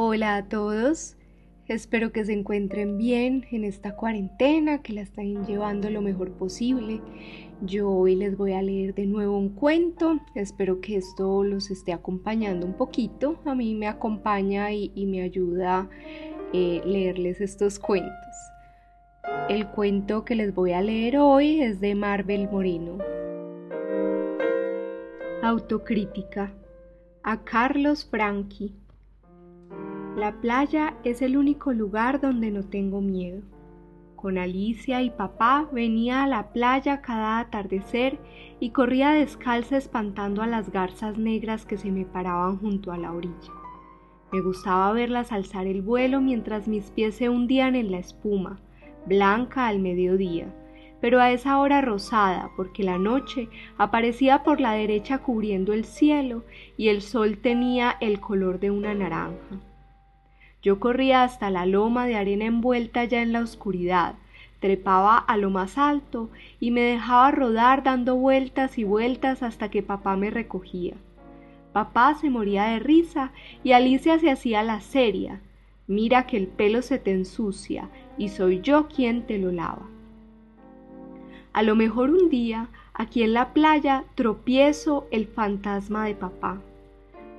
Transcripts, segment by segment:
Hola a todos, espero que se encuentren bien en esta cuarentena, que la estén llevando lo mejor posible. Yo hoy les voy a leer de nuevo un cuento, espero que esto los esté acompañando un poquito, a mí me acompaña y, me ayuda eh, leerles estos cuentos. El cuento que les voy a leer hoy es de Marvel Moreno. Autocrítica a Carlos Franchi. La playa es el único lugar donde no tengo miedo. Con Alicia y papá venía a la playa cada atardecer y corría descalza espantando a las garzas negras que se me paraban junto a la orilla. Me gustaba verlas alzar el vuelo mientras mis pies se hundían en la espuma, blanca al mediodía, pero a esa hora rosada, porque la noche aparecía por la derecha cubriendo el cielo y el sol tenía el color de una naranja. Yo corría hasta la loma de arena envuelta ya en la oscuridad, trepaba a lo más alto y me dejaba rodar dando vueltas y vueltas hasta que papá me recogía. Papá se moría de risa y Alicia se hacía la seria. Mira que el pelo se te ensucia y soy yo quien te lo lava. A lo mejor un día, aquí en la playa, tropiezo el fantasma de papá.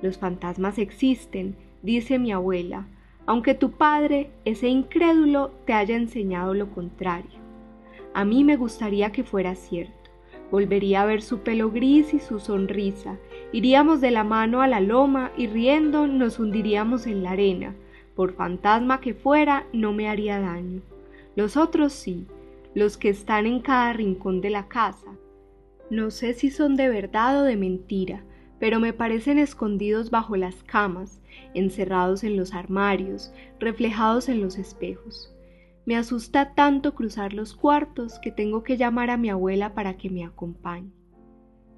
Los fantasmas existen, dice mi abuela, aunque tu padre, ese incrédulo, te haya enseñado lo contrario. A mí me gustaría que fuera cierto. Volvería a ver su pelo gris y su sonrisa. Iríamos de la mano a la loma y riendo nos hundiríamos en la arena. Por fantasma que fuera, no me haría daño. Los otros sí, los que están en cada rincón de la casa. No sé si son de verdad o de mentira, pero me parecen escondidos bajo las camas, encerrados en los armarios, reflejados en los espejos. Me asusta tanto cruzar los cuartos que tengo que llamar a mi abuela para que me acompañe.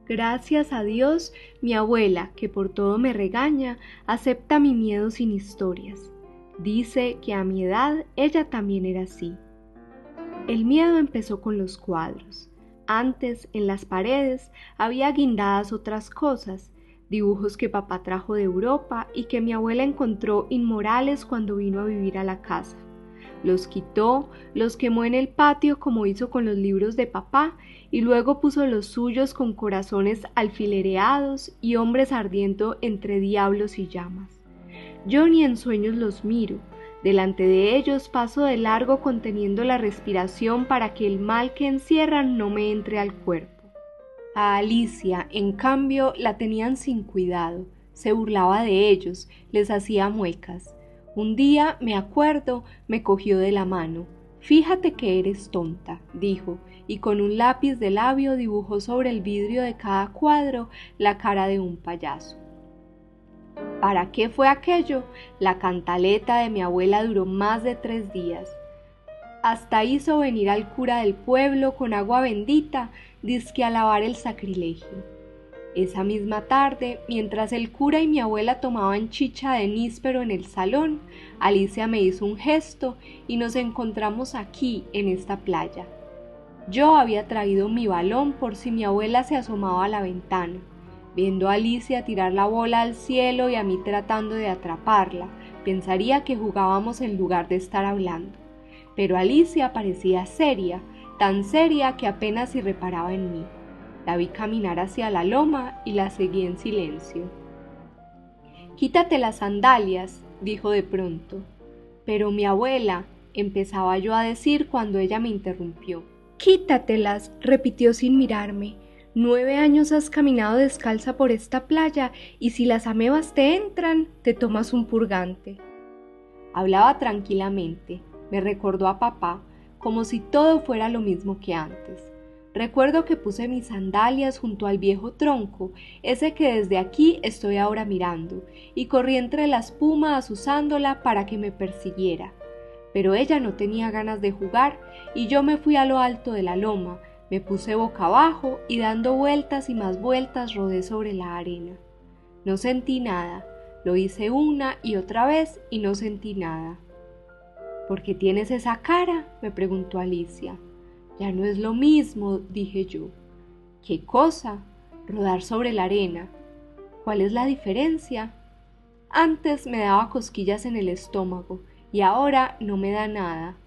Gracias a Dios, mi abuela, que por todo me regaña, acepta mi miedo sin historias. Dice que a mi edad ella también era así. El miedo empezó con los cuadros. Antes, en las paredes, había guindadas otras cosas, dibujos que papá trajo de Europa y que mi abuela encontró inmorales cuando vino a vivir a la casa. Los quitó, los quemó en el patio como hizo con los libros de papá y luego puso los suyos con corazones alfilereados y hombres ardiendo entre diablos y llamas. Yo ni en sueños los miro, delante de ellos paso de largo conteniendo la respiración para que el mal que encierran no me entre al cuerpo. A Alicia, en cambio, la tenían sin cuidado, se burlaba de ellos, les hacía muecas. Un día, me acuerdo, me cogió de la mano. Fíjate que eres tonta, dijo, y con un lápiz de labio dibujó sobre el vidrio de cada cuadro la cara de un payaso. ¿Para qué fue aquello? La cantaleta de mi abuela duró más de tres días hasta hizo venir al cura del pueblo con agua bendita, disque a lavar el sacrilegio. Esa misma tarde, mientras el cura y mi abuela tomaban chicha de níspero en el salón, Alicia me hizo un gesto y nos encontramos aquí, en esta playa. Yo había traído mi balón por si mi abuela se asomaba a la ventana, viendo a Alicia tirar la bola al cielo y a mí tratando de atraparla, pensaría que jugábamos en lugar de estar hablando pero Alicia parecía seria, tan seria que apenas si reparaba en mí. La vi caminar hacia la loma y la seguí en silencio. Quítate las sandalias, dijo de pronto. Pero mi abuela, empezaba yo a decir cuando ella me interrumpió. Quítatelas, repitió sin mirarme. Nueve años has caminado descalza por esta playa y si las amebas te entran, te tomas un purgante. Hablaba tranquilamente, me recordó a papá como si todo fuera lo mismo que antes. Recuerdo que puse mis sandalias junto al viejo tronco, ese que desde aquí estoy ahora mirando, y corrí entre la espuma asusándola para que me persiguiera. Pero ella no tenía ganas de jugar y yo me fui a lo alto de la loma, me puse boca abajo y dando vueltas y más vueltas rodé sobre la arena. No sentí nada, lo hice una y otra vez y no sentí nada. ¿Por qué tienes esa cara? me preguntó Alicia. Ya no es lo mismo, dije yo. ¿Qué cosa? Rodar sobre la arena. ¿Cuál es la diferencia? Antes me daba cosquillas en el estómago y ahora no me da nada.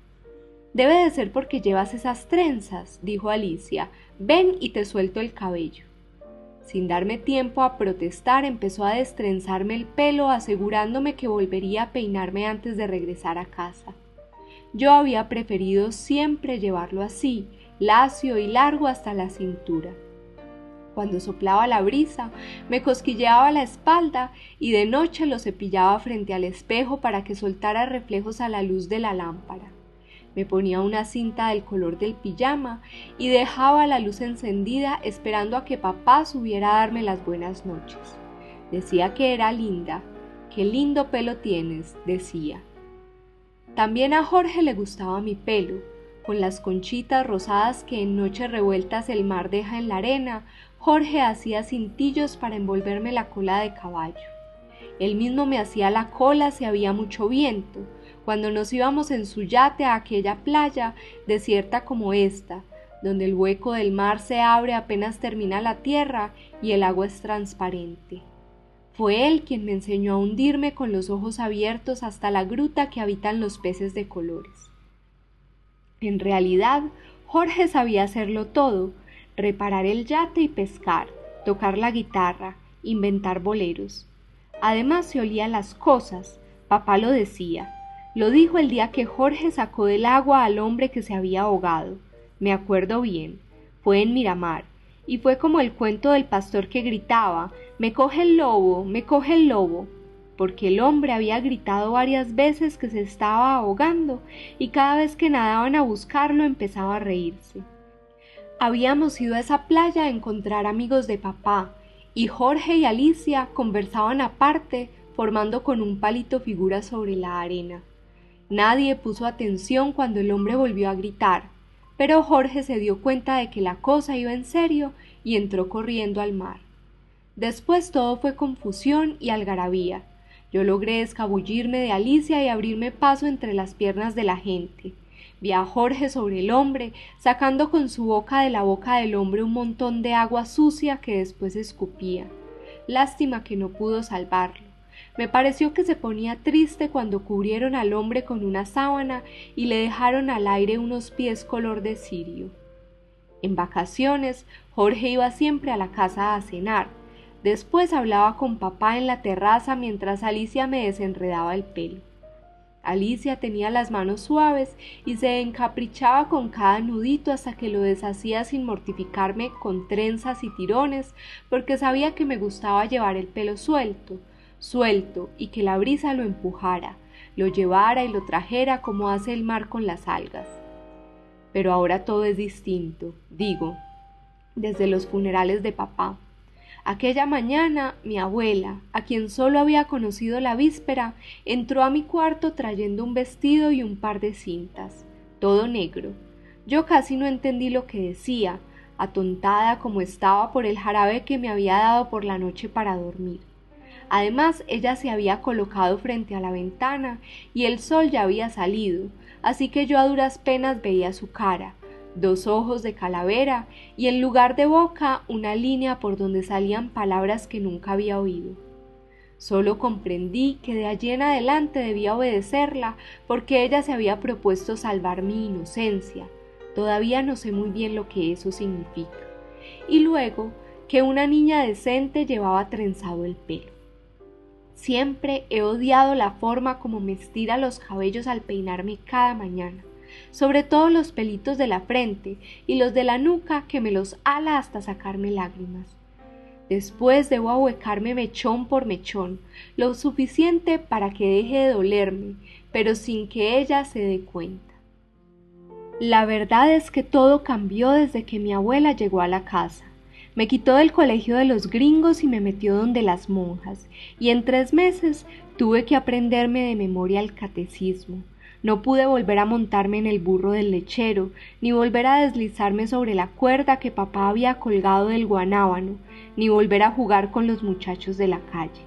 Debe de ser porque llevas esas trenzas, dijo Alicia. Ven y te suelto el cabello. Sin darme tiempo a protestar, empezó a destrenzarme el pelo, asegurándome que volvería a peinarme antes de regresar a casa. Yo había preferido siempre llevarlo así, lacio y largo hasta la cintura. Cuando soplaba la brisa, me cosquilleaba la espalda y de noche lo cepillaba frente al espejo para que soltara reflejos a la luz de la lámpara. Me ponía una cinta del color del pijama y dejaba la luz encendida esperando a que papá subiera a darme las buenas noches. Decía que era linda. Qué lindo pelo tienes, decía. También a Jorge le gustaba mi pelo, con las conchitas rosadas que en noches revueltas el mar deja en la arena, Jorge hacía cintillos para envolverme la cola de caballo. Él mismo me hacía la cola si había mucho viento, cuando nos íbamos en su yate a aquella playa desierta como esta, donde el hueco del mar se abre apenas termina la tierra y el agua es transparente. Fue él quien me enseñó a hundirme con los ojos abiertos hasta la gruta que habitan los peces de colores. En realidad, Jorge sabía hacerlo todo, reparar el yate y pescar, tocar la guitarra, inventar boleros. Además se olía las cosas, papá lo decía. Lo dijo el día que Jorge sacó del agua al hombre que se había ahogado. Me acuerdo bien. Fue en Miramar y fue como el cuento del pastor que gritaba Me coge el lobo, me coge el lobo, porque el hombre había gritado varias veces que se estaba ahogando y cada vez que nadaban a buscarlo empezaba a reírse. Habíamos ido a esa playa a encontrar amigos de papá, y Jorge y Alicia conversaban aparte, formando con un palito figuras sobre la arena. Nadie puso atención cuando el hombre volvió a gritar pero Jorge se dio cuenta de que la cosa iba en serio y entró corriendo al mar. Después todo fue confusión y algarabía. Yo logré escabullirme de Alicia y abrirme paso entre las piernas de la gente. Vi a Jorge sobre el hombre, sacando con su boca de la boca del hombre un montón de agua sucia que después escupía. Lástima que no pudo salvarlo. Me pareció que se ponía triste cuando cubrieron al hombre con una sábana y le dejaron al aire unos pies color de cirio. En vacaciones, Jorge iba siempre a la casa a cenar. Después hablaba con papá en la terraza mientras Alicia me desenredaba el pelo. Alicia tenía las manos suaves y se encaprichaba con cada nudito hasta que lo deshacía sin mortificarme con trenzas y tirones, porque sabía que me gustaba llevar el pelo suelto, suelto y que la brisa lo empujara, lo llevara y lo trajera como hace el mar con las algas. Pero ahora todo es distinto, digo, desde los funerales de papá. Aquella mañana mi abuela, a quien solo había conocido la víspera, entró a mi cuarto trayendo un vestido y un par de cintas, todo negro. Yo casi no entendí lo que decía, atontada como estaba por el jarabe que me había dado por la noche para dormir. Además, ella se había colocado frente a la ventana y el sol ya había salido, así que yo a duras penas veía su cara, dos ojos de calavera y en lugar de boca una línea por donde salían palabras que nunca había oído. Solo comprendí que de allí en adelante debía obedecerla porque ella se había propuesto salvar mi inocencia. Todavía no sé muy bien lo que eso significa. Y luego que una niña decente llevaba trenzado el pelo. Siempre he odiado la forma como me estira los cabellos al peinarme cada mañana, sobre todo los pelitos de la frente y los de la nuca que me los ala hasta sacarme lágrimas. Después debo ahuecarme mechón por mechón, lo suficiente para que deje de dolerme, pero sin que ella se dé cuenta. La verdad es que todo cambió desde que mi abuela llegó a la casa. Me quitó del colegio de los gringos y me metió donde las monjas, y en tres meses tuve que aprenderme de memoria el catecismo. No pude volver a montarme en el burro del lechero, ni volver a deslizarme sobre la cuerda que papá había colgado del guanábano, ni volver a jugar con los muchachos de la calle.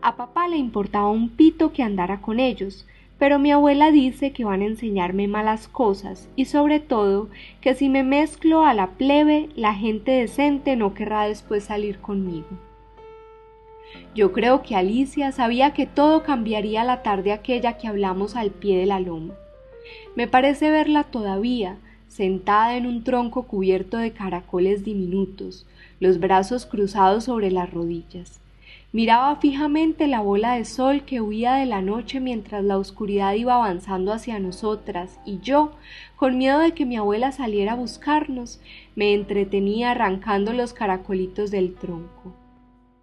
A papá le importaba un pito que andara con ellos, pero mi abuela dice que van a enseñarme malas cosas y sobre todo que si me mezclo a la plebe la gente decente no querrá después salir conmigo. Yo creo que Alicia sabía que todo cambiaría la tarde aquella que hablamos al pie de la loma. Me parece verla todavía, sentada en un tronco cubierto de caracoles diminutos, los brazos cruzados sobre las rodillas. Miraba fijamente la bola de sol que huía de la noche mientras la oscuridad iba avanzando hacia nosotras, y yo, con miedo de que mi abuela saliera a buscarnos, me entretenía arrancando los caracolitos del tronco.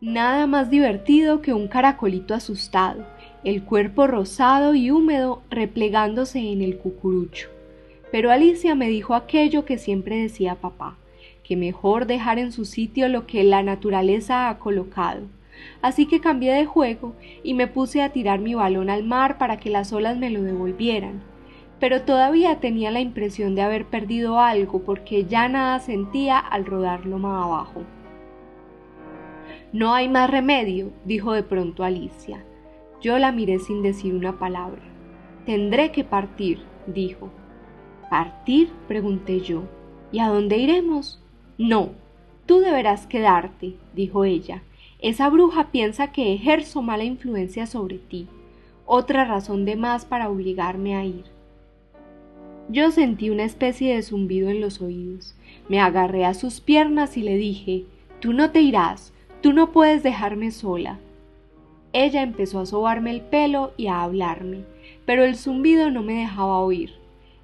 Nada más divertido que un caracolito asustado, el cuerpo rosado y húmedo replegándose en el cucurucho. Pero Alicia me dijo aquello que siempre decía papá, que mejor dejar en su sitio lo que la naturaleza ha colocado así que cambié de juego y me puse a tirar mi balón al mar para que las olas me lo devolvieran. Pero todavía tenía la impresión de haber perdido algo porque ya nada sentía al rodarlo más abajo. No hay más remedio, dijo de pronto Alicia. Yo la miré sin decir una palabra. Tendré que partir, dijo. ¿Partir? pregunté yo. ¿Y a dónde iremos? No, tú deberás quedarte, dijo ella. Esa bruja piensa que ejerzo mala influencia sobre ti, otra razón de más para obligarme a ir. Yo sentí una especie de zumbido en los oídos. Me agarré a sus piernas y le dije Tú no te irás, tú no puedes dejarme sola. Ella empezó a sobarme el pelo y a hablarme, pero el zumbido no me dejaba oír.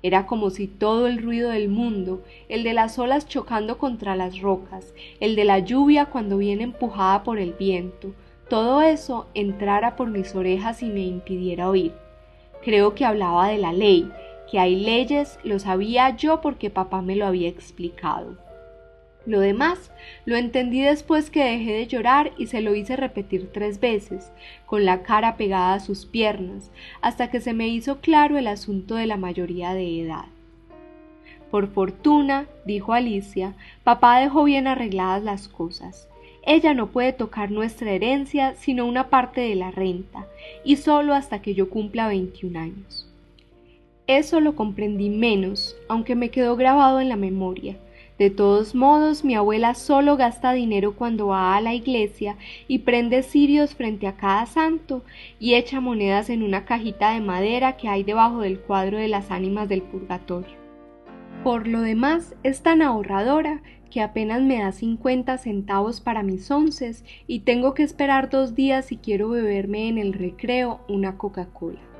Era como si todo el ruido del mundo, el de las olas chocando contra las rocas, el de la lluvia cuando viene empujada por el viento, todo eso entrara por mis orejas y me impidiera oír. Creo que hablaba de la ley, que hay leyes, lo sabía yo porque papá me lo había explicado. Lo demás lo entendí después que dejé de llorar y se lo hice repetir tres veces, con la cara pegada a sus piernas, hasta que se me hizo claro el asunto de la mayoría de edad. Por fortuna, dijo Alicia, papá dejó bien arregladas las cosas. Ella no puede tocar nuestra herencia sino una parte de la renta, y solo hasta que yo cumpla veintiún años. Eso lo comprendí menos, aunque me quedó grabado en la memoria, de todos modos, mi abuela solo gasta dinero cuando va a la iglesia y prende cirios frente a cada santo y echa monedas en una cajita de madera que hay debajo del cuadro de las ánimas del purgatorio. Por lo demás, es tan ahorradora que apenas me da cincuenta centavos para mis onces y tengo que esperar dos días si quiero beberme en el recreo una Coca-Cola.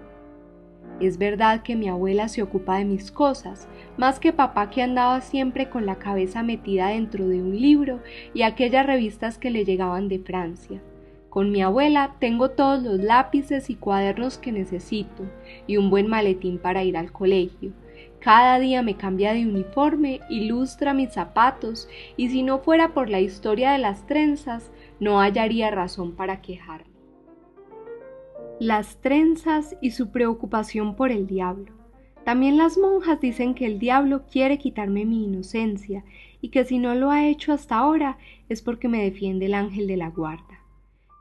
Es verdad que mi abuela se ocupa de mis cosas, más que papá que andaba siempre con la cabeza metida dentro de un libro y aquellas revistas que le llegaban de Francia. Con mi abuela tengo todos los lápices y cuadernos que necesito y un buen maletín para ir al colegio. Cada día me cambia de uniforme, ilustra mis zapatos y si no fuera por la historia de las trenzas, no hallaría razón para quejarme las trenzas y su preocupación por el diablo. También las monjas dicen que el diablo quiere quitarme mi inocencia y que si no lo ha hecho hasta ahora es porque me defiende el ángel de la guarda.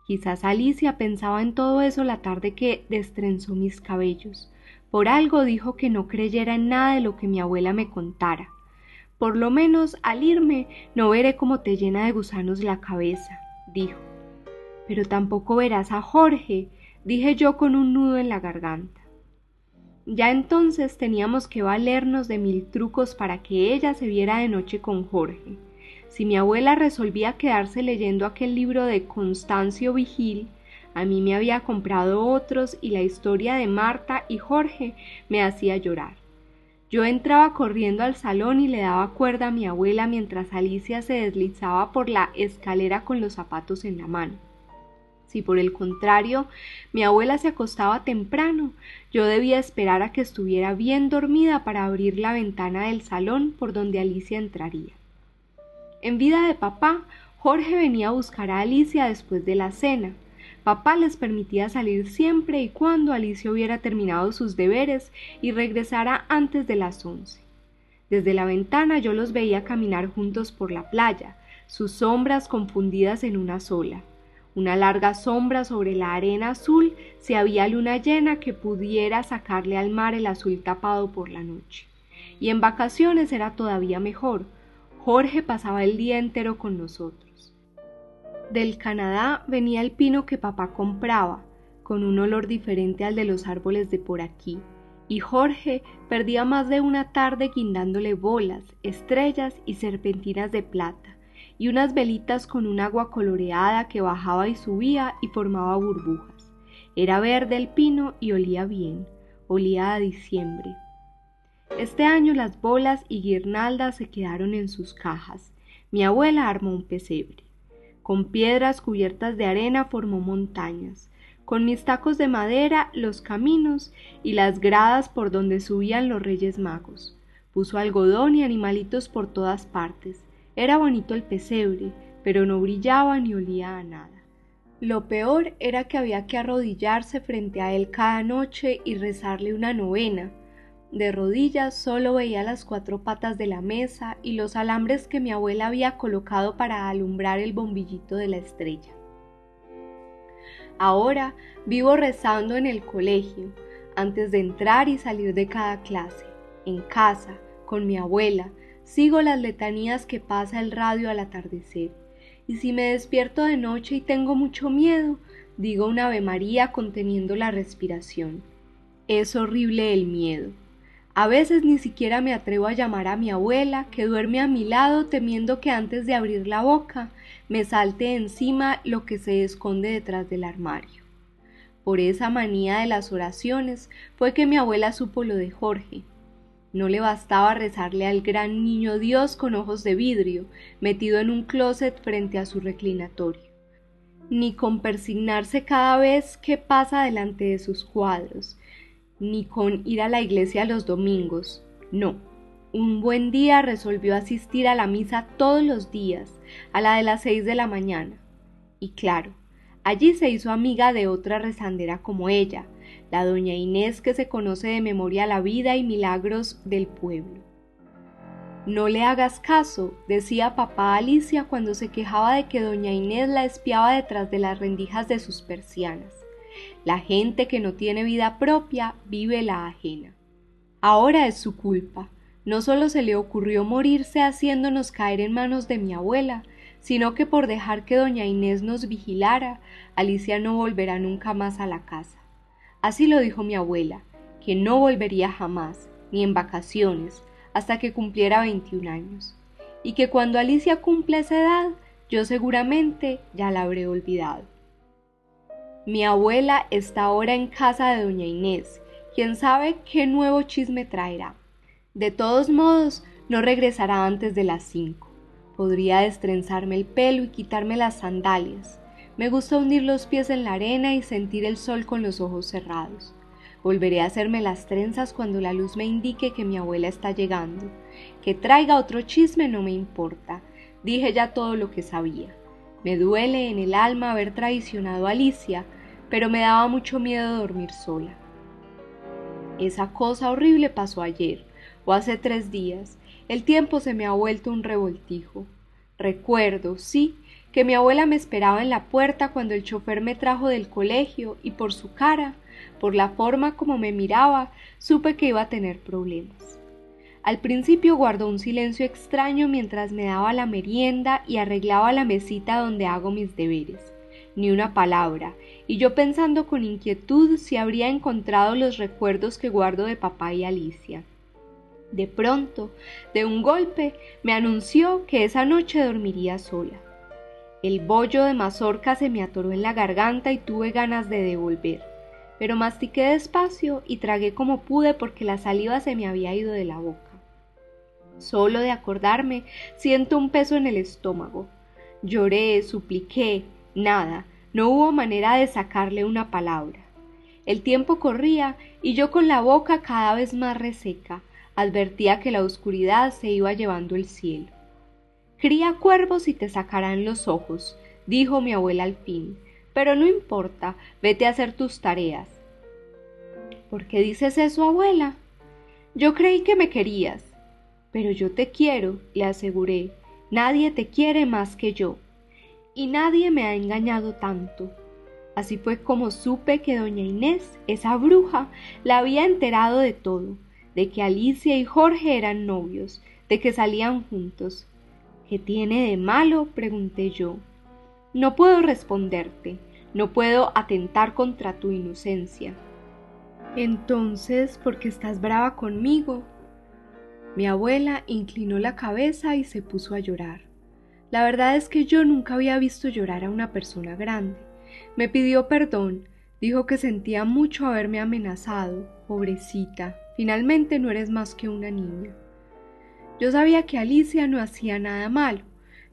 Quizás Alicia pensaba en todo eso la tarde que destrenzó mis cabellos. Por algo dijo que no creyera en nada de lo que mi abuela me contara. Por lo menos al irme no veré cómo te llena de gusanos la cabeza, dijo. Pero tampoco verás a Jorge, dije yo con un nudo en la garganta. Ya entonces teníamos que valernos de mil trucos para que ella se viera de noche con Jorge. Si mi abuela resolvía quedarse leyendo aquel libro de Constancio Vigil, a mí me había comprado otros y la historia de Marta y Jorge me hacía llorar. Yo entraba corriendo al salón y le daba cuerda a mi abuela mientras Alicia se deslizaba por la escalera con los zapatos en la mano. Si por el contrario mi abuela se acostaba temprano, yo debía esperar a que estuviera bien dormida para abrir la ventana del salón por donde Alicia entraría. En vida de papá, Jorge venía a buscar a Alicia después de la cena. Papá les permitía salir siempre y cuando Alicia hubiera terminado sus deberes y regresara antes de las once. Desde la ventana yo los veía caminar juntos por la playa, sus sombras confundidas en una sola una larga sombra sobre la arena azul si había luna llena que pudiera sacarle al mar el azul tapado por la noche. Y en vacaciones era todavía mejor. Jorge pasaba el día entero con nosotros. Del Canadá venía el pino que papá compraba, con un olor diferente al de los árboles de por aquí, y Jorge perdía más de una tarde guindándole bolas, estrellas y serpentinas de plata y unas velitas con un agua coloreada que bajaba y subía y formaba burbujas. Era verde el pino y olía bien, olía a diciembre. Este año las bolas y guirnaldas se quedaron en sus cajas. Mi abuela armó un pesebre. Con piedras cubiertas de arena formó montañas. Con mis tacos de madera los caminos y las gradas por donde subían los reyes magos. Puso algodón y animalitos por todas partes era bonito el pesebre, pero no brillaba ni olía a nada. Lo peor era que había que arrodillarse frente a él cada noche y rezarle una novena. De rodillas solo veía las cuatro patas de la mesa y los alambres que mi abuela había colocado para alumbrar el bombillito de la estrella. Ahora vivo rezando en el colegio, antes de entrar y salir de cada clase, en casa, con mi abuela, Sigo las letanías que pasa el radio al atardecer, y si me despierto de noche y tengo mucho miedo, digo un Ave María conteniendo la respiración. Es horrible el miedo. A veces ni siquiera me atrevo a llamar a mi abuela, que duerme a mi lado temiendo que antes de abrir la boca me salte encima lo que se esconde detrás del armario. Por esa manía de las oraciones fue que mi abuela supo lo de Jorge, no le bastaba rezarle al gran niño Dios con ojos de vidrio, metido en un closet frente a su reclinatorio, ni con persignarse cada vez que pasa delante de sus cuadros, ni con ir a la iglesia los domingos. No, un buen día resolvió asistir a la misa todos los días, a la de las seis de la mañana. Y claro, allí se hizo amiga de otra rezandera como ella, la doña Inés que se conoce de memoria la vida y milagros del pueblo. No le hagas caso, decía papá Alicia cuando se quejaba de que doña Inés la espiaba detrás de las rendijas de sus persianas. La gente que no tiene vida propia vive la ajena. Ahora es su culpa. No solo se le ocurrió morirse haciéndonos caer en manos de mi abuela, sino que por dejar que doña Inés nos vigilara, Alicia no volverá nunca más a la casa. Así lo dijo mi abuela, que no volvería jamás, ni en vacaciones, hasta que cumpliera 21 años, y que cuando Alicia cumpla esa edad, yo seguramente ya la habré olvidado. Mi abuela está ahora en casa de doña Inés, quién sabe qué nuevo chisme traerá. De todos modos, no regresará antes de las cinco. Podría destrenzarme el pelo y quitarme las sandalias, me gusta hundir los pies en la arena y sentir el sol con los ojos cerrados. Volveré a hacerme las trenzas cuando la luz me indique que mi abuela está llegando. Que traiga otro chisme no me importa. Dije ya todo lo que sabía. Me duele en el alma haber traicionado a Alicia, pero me daba mucho miedo dormir sola. Esa cosa horrible pasó ayer, o hace tres días. El tiempo se me ha vuelto un revoltijo. Recuerdo, sí, que mi abuela me esperaba en la puerta cuando el chofer me trajo del colegio y por su cara, por la forma como me miraba, supe que iba a tener problemas. Al principio guardó un silencio extraño mientras me daba la merienda y arreglaba la mesita donde hago mis deberes. Ni una palabra, y yo pensando con inquietud si habría encontrado los recuerdos que guardo de papá y Alicia. De pronto, de un golpe, me anunció que esa noche dormiría sola. El bollo de mazorca se me atoró en la garganta y tuve ganas de devolver, pero mastiqué despacio y tragué como pude porque la saliva se me había ido de la boca. Solo de acordarme siento un peso en el estómago. Lloré, supliqué, nada, No hubo manera de sacarle una palabra. El tiempo corría y yo con la boca cada vez más reseca advertía que la oscuridad se iba llevando el cielo. Cría cuervos y te sacarán los ojos, dijo mi abuela al fin, pero no importa, vete a hacer tus tareas. ¿Por qué dices eso, abuela? Yo creí que me querías. Pero yo te quiero, le aseguré. Nadie te quiere más que yo. Y nadie me ha engañado tanto. Así fue como supe que doña Inés, esa bruja, la había enterado de todo, de que Alicia y Jorge eran novios, de que salían juntos. ¿Qué tiene de malo? pregunté yo. No puedo responderte, no puedo atentar contra tu inocencia. Entonces, ¿por qué estás brava conmigo? Mi abuela inclinó la cabeza y se puso a llorar. La verdad es que yo nunca había visto llorar a una persona grande. Me pidió perdón, dijo que sentía mucho haberme amenazado. Pobrecita, finalmente no eres más que una niña. Yo sabía que Alicia no hacía nada malo,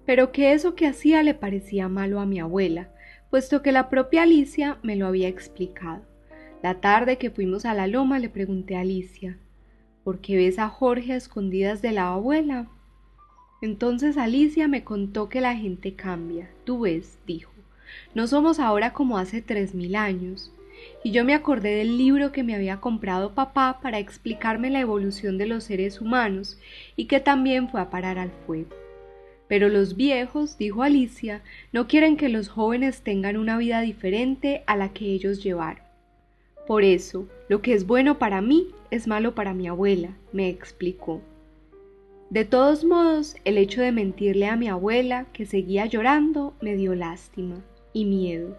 pero que eso que hacía le parecía malo a mi abuela, puesto que la propia Alicia me lo había explicado. La tarde que fuimos a la loma le pregunté a Alicia, ¿por qué ves a Jorge a escondidas de la abuela? Entonces Alicia me contó que la gente cambia. Tú ves, dijo, no somos ahora como hace tres mil años. Y yo me acordé del libro que me había comprado papá para explicarme la evolución de los seres humanos y que también fue a parar al fuego. Pero los viejos, dijo Alicia, no quieren que los jóvenes tengan una vida diferente a la que ellos llevaron. Por eso, lo que es bueno para mí es malo para mi abuela, me explicó. De todos modos, el hecho de mentirle a mi abuela, que seguía llorando, me dio lástima y miedo.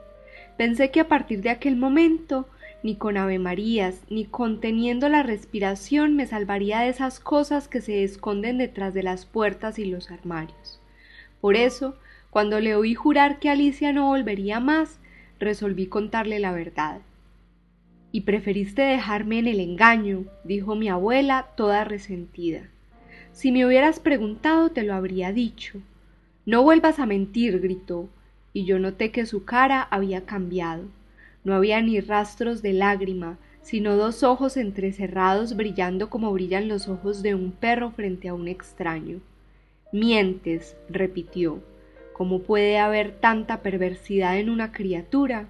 Pensé que a partir de aquel momento, ni con Ave Marías, ni conteniendo la respiración me salvaría de esas cosas que se esconden detrás de las puertas y los armarios. Por eso, cuando le oí jurar que Alicia no volvería más, resolví contarle la verdad. Y preferiste dejarme en el engaño, dijo mi abuela, toda resentida. Si me hubieras preguntado, te lo habría dicho. No vuelvas a mentir, gritó, y yo noté que su cara había cambiado. No había ni rastros de lágrima, sino dos ojos entrecerrados brillando como brillan los ojos de un perro frente a un extraño. Mientes, repitió. ¿Cómo puede haber tanta perversidad en una criatura?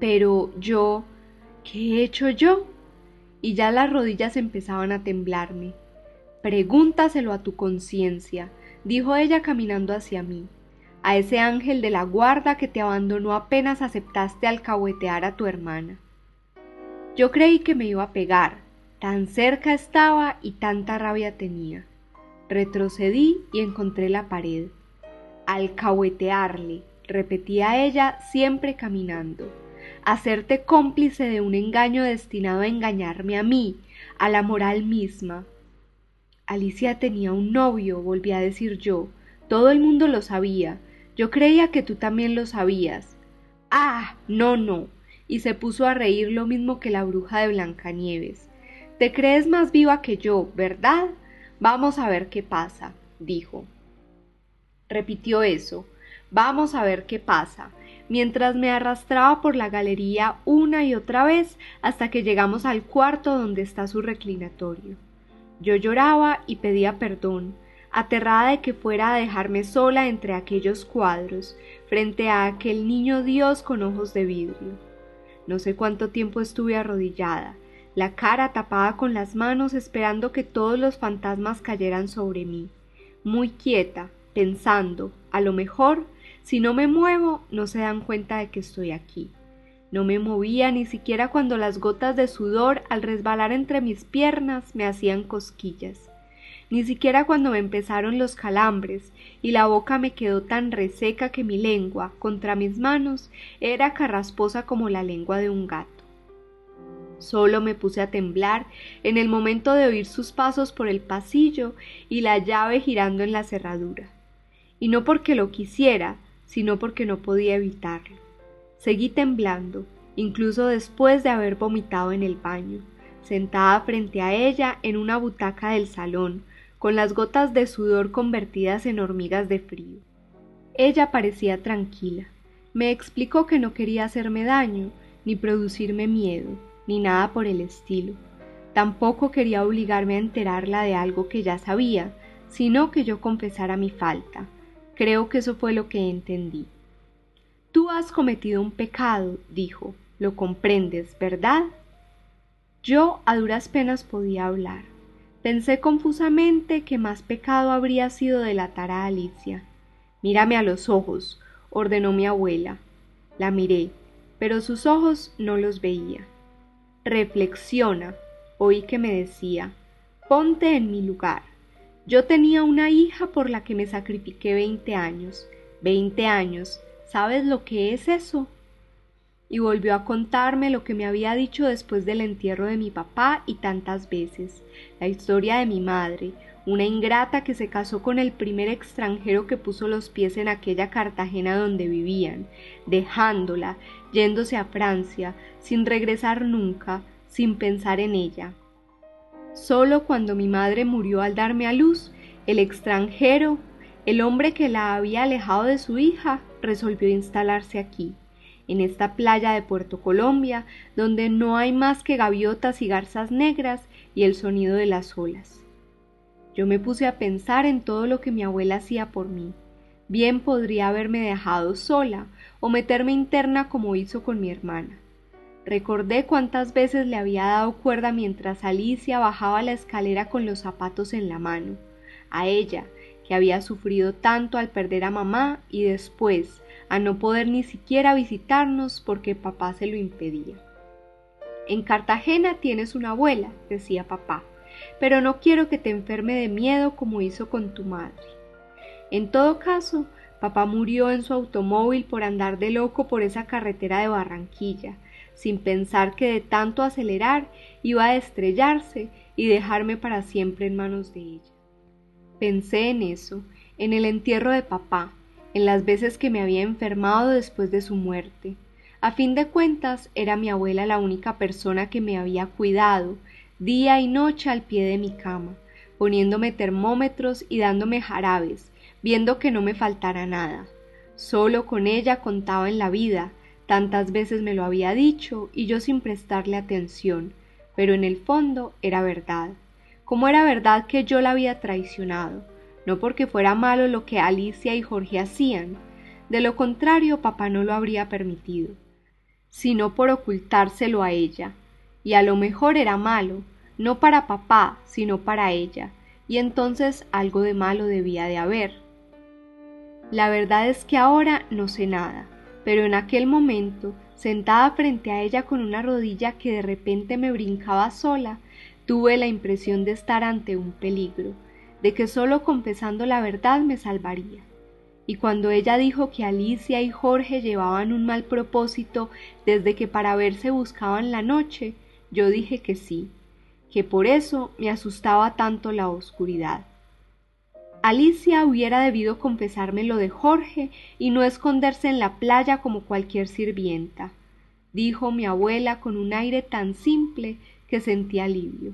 Pero yo, ¿qué he hecho yo? Y ya las rodillas empezaban a temblarme. Pregúntaselo a tu conciencia, dijo ella caminando hacia mí, a ese ángel de la guarda que te abandonó apenas aceptaste alcahuetear a tu hermana. Yo creí que me iba a pegar, tan cerca estaba y tanta rabia tenía. Retrocedí y encontré la pared. Alcahuetearle, repetía ella siempre caminando. Hacerte cómplice de un engaño destinado a engañarme a mí, a la moral misma. Alicia tenía un novio, volví a decir yo. Todo el mundo lo sabía. Yo creía que tú también lo sabías. Ah, no, no. Y se puso a reír lo mismo que la bruja de Blancanieves. Te crees más viva que yo, ¿verdad? Vamos a ver qué pasa, dijo. Repitió eso. Vamos a ver qué pasa, mientras me arrastraba por la galería una y otra vez hasta que llegamos al cuarto donde está su reclinatorio. Yo lloraba y pedía perdón, aterrada de que fuera a dejarme sola entre aquellos cuadros, frente a aquel niño Dios con ojos de vidrio. No sé cuánto tiempo estuve arrodillada, la cara tapada con las manos esperando que todos los fantasmas cayeran sobre mí, muy quieta, pensando, a lo mejor, si no me muevo, no se dan cuenta de que estoy aquí. No me movía ni siquiera cuando las gotas de sudor al resbalar entre mis piernas me hacían cosquillas, ni siquiera cuando me empezaron los calambres y la boca me quedó tan reseca que mi lengua, contra mis manos, era carrasposa como la lengua de un gato. Solo me puse a temblar en el momento de oír sus pasos por el pasillo y la llave girando en la cerradura. Y no porque lo quisiera, sino porque no podía evitarlo. Seguí temblando, incluso después de haber vomitado en el baño, sentada frente a ella en una butaca del salón, con las gotas de sudor convertidas en hormigas de frío. Ella parecía tranquila, Me explicó que no quería hacerme daño, ni producirme miedo, ni nada por el estilo. Tampoco quería obligarme a enterarla de algo que ya sabía, sino que yo confesara mi falta. Creo que eso fue lo que entendí. Tú has cometido un pecado, dijo. Lo comprendes, ¿verdad? Yo a duras penas podía hablar. Pensé confusamente que más pecado habría sido delatar a Alicia. Mírame a los ojos, ordenó mi abuela. La miré, pero sus ojos no los veía. Reflexiona, oí que me decía, ponte en mi lugar. Yo tenía una hija por la que me sacrifiqué veinte años. Veinte años. ¿Sabes lo que es eso? Y volvió a contarme lo que me había dicho después del entierro de mi papá y tantas veces, la historia de mi madre, una ingrata que se casó con el primer extranjero que puso los pies en aquella Cartagena donde vivían, dejándola, yéndose a Francia, sin regresar nunca, sin pensar en ella. Solo cuando mi madre murió al darme a luz, el extranjero, el hombre que la había alejado de su hija, resolvió instalarse aquí, en esta playa de Puerto Colombia, donde no hay más que gaviotas y garzas negras y el sonido de las olas. Yo me puse a pensar en todo lo que mi abuela hacía por mí. Bien podría haberme dejado sola o meterme interna como hizo con mi hermana. Recordé cuántas veces le había dado cuerda mientras Alicia bajaba la escalera con los zapatos en la mano. A ella, que había sufrido tanto al perder a mamá y después a no poder ni siquiera visitarnos porque papá se lo impedía. En Cartagena tienes una abuela, decía papá, pero no quiero que te enferme de miedo como hizo con tu madre. En todo caso, papá murió en su automóvil por andar de loco por esa carretera de Barranquilla, sin pensar que de tanto acelerar iba a estrellarse y dejarme para siempre en manos de ella. Pensé en eso, en el entierro de papá, en las veces que me había enfermado después de su muerte. A fin de cuentas, era mi abuela la única persona que me había cuidado, día y noche al pie de mi cama, poniéndome termómetros y dándome jarabes, viendo que no me faltara nada. Solo con ella contaba en la vida, Tantas veces me lo había dicho y yo sin prestarle atención, pero en el fondo era verdad. Como era verdad que yo la había traicionado, no porque fuera malo lo que Alicia y Jorge hacían, de lo contrario papá no lo habría permitido, sino por ocultárselo a ella, y a lo mejor era malo, no para papá, sino para ella, y entonces algo de malo debía de haber. La verdad es que ahora no sé nada, pero en aquel momento, sentada frente a ella con una rodilla que de repente me brincaba sola, tuve la impresión de estar ante un peligro, de que solo confesando la verdad me salvaría. Y cuando ella dijo que Alicia y Jorge llevaban un mal propósito desde que para verse buscaban la noche, yo dije que sí, que por eso me asustaba tanto la oscuridad. Alicia hubiera debido confesarme lo de Jorge y no esconderse en la playa como cualquier sirvienta, dijo mi abuela con un aire tan simple que sentí alivio.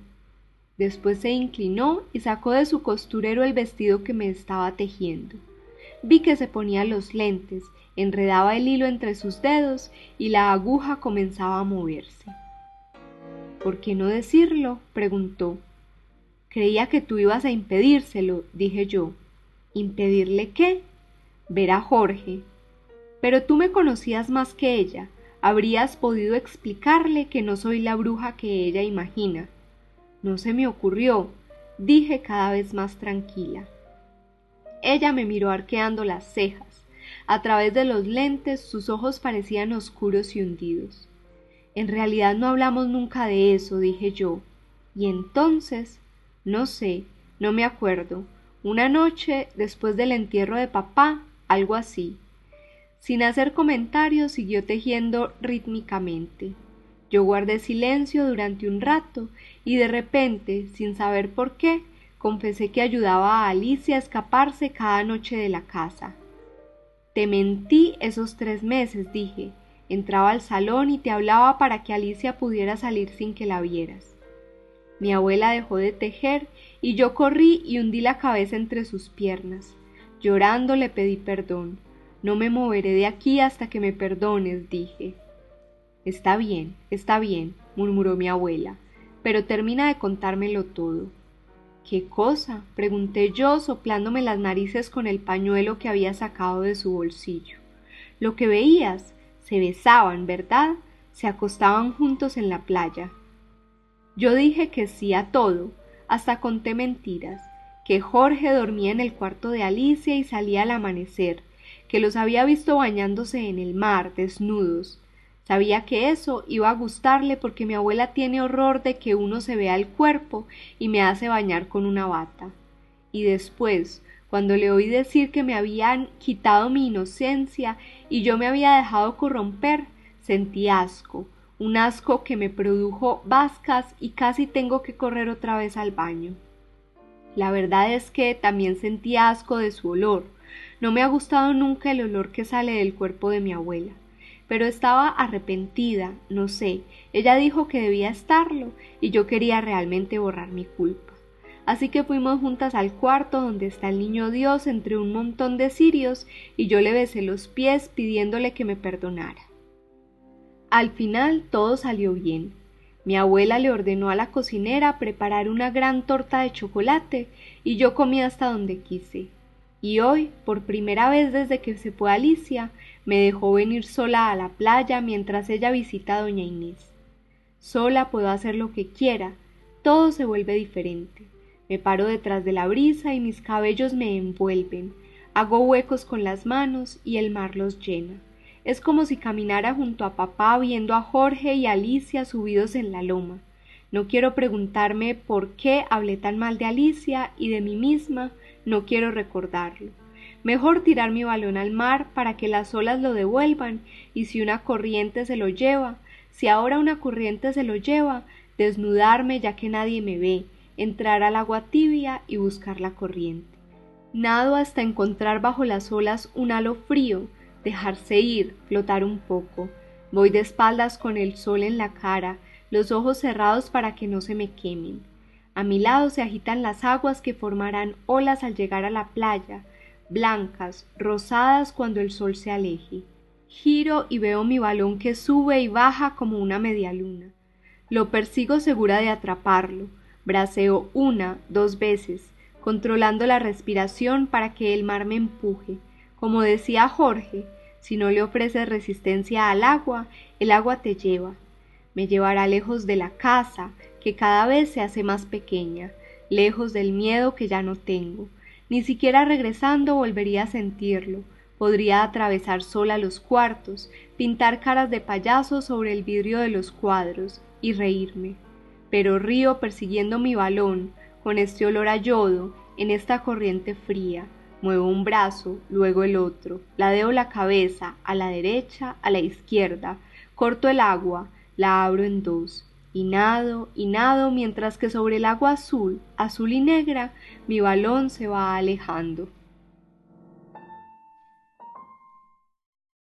Después se inclinó y sacó de su costurero el vestido que me estaba tejiendo. Vi que se ponía los lentes, enredaba el hilo entre sus dedos y la aguja comenzaba a moverse. ¿Por qué no decirlo? preguntó. Creía que tú ibas a impedírselo, dije yo. ¿Impedirle qué? Ver a Jorge. Pero tú me conocías más que ella. Habrías podido explicarle que no soy la bruja que ella imagina. No se me ocurrió, dije cada vez más tranquila. Ella me miró arqueando las cejas. A través de los lentes sus ojos parecían oscuros y hundidos. En realidad no hablamos nunca de eso, dije yo. Y entonces no sé, no me acuerdo. Una noche, después del entierro de papá, algo así. Sin hacer comentarios, siguió tejiendo rítmicamente. Yo guardé silencio durante un rato y de repente, sin saber por qué, confesé que ayudaba a Alicia a escaparse cada noche de la casa. Te mentí esos tres meses, dije. Entraba al salón y te hablaba para que Alicia pudiera salir sin que la vieras. Mi abuela dejó de tejer y yo corrí y hundí la cabeza entre sus piernas. Llorando le pedí perdón. No me moveré de aquí hasta que me perdones, dije. Está bien, está bien, murmuró mi abuela, pero termina de contármelo todo. ¿Qué cosa? pregunté yo, soplándome las narices con el pañuelo que había sacado de su bolsillo. Lo que veías, se besaban, ¿verdad? Se acostaban juntos en la playa. Yo dije que sí a todo, hasta conté mentiras, que Jorge dormía en el cuarto de Alicia y salía al amanecer, que los había visto bañándose en el mar, desnudos, Sabía que eso iba a gustarle porque mi abuela tiene horror de que uno se vea el cuerpo y me hace bañar con una bata. Y después, cuando le oí decir que me habían quitado mi inocencia y yo me había dejado corromper, sentí asco, un asco que me produjo vascas y casi tengo que correr otra vez al baño. La verdad es que también sentí asco de su olor. No me ha gustado nunca el olor que sale del cuerpo de mi abuela pero estaba arrepentida, no sé, ella dijo que debía estarlo y yo quería realmente borrar mi culpa. Así que fuimos juntas al cuarto donde está el niño Dios entre un montón de cirios y yo le besé los pies pidiéndole que me perdonara. Al final todo salió bien. Mi abuela le ordenó a la cocinera preparar una gran torta de chocolate y yo comí hasta donde quise y hoy, por primera vez desde que se fue Alicia, me dejó venir sola a la playa mientras ella visita a doña Inés. Sola puedo hacer lo que quiera, todo se vuelve diferente. Me paro detrás de la brisa y mis cabellos me envuelven, hago huecos con las manos y el mar los llena. Es como si caminara junto a papá viendo a Jorge y Alicia subidos en la loma. No quiero preguntarme por qué hablé tan mal de Alicia y de mí misma, no quiero recordarlo. Mejor tirar mi balón al mar para que las olas lo devuelvan y si una corriente se lo lleva, si ahora una corriente se lo lleva, desnudarme ya que nadie me ve, entrar al agua tibia y buscar la corriente. Nado hasta encontrar bajo las olas un halo frío, dejarse ir, flotar un poco. Voy de espaldas con el sol en la cara, los ojos cerrados para que no se me quemen. A mi lado se agitan las aguas que formarán olas al llegar a la playa, blancas, rosadas cuando el sol se aleje. Giro y veo mi balón que sube y baja como una media luna. Lo persigo segura de atraparlo. Braceo una, dos veces, controlando la respiración para que el mar me empuje. Como decía Jorge, si no le ofreces resistencia al agua, el agua te lleva. Me llevará lejos de la casa, que cada vez se hace más pequeña, lejos del miedo que ya no tengo. Ni siquiera regresando volvería a sentirlo. Podría atravesar sola los cuartos, pintar caras de payaso sobre el vidrio de los cuadros y reírme. Pero río persiguiendo mi balón, con este olor a yodo, en esta corriente fría. Muevo un brazo, luego el otro, ladeo la cabeza, a la derecha, a la izquierda, corto el agua, la abro en dos, y nado y nado mientras que sobre el agua azul, azul y negra, mi balón se va alejando.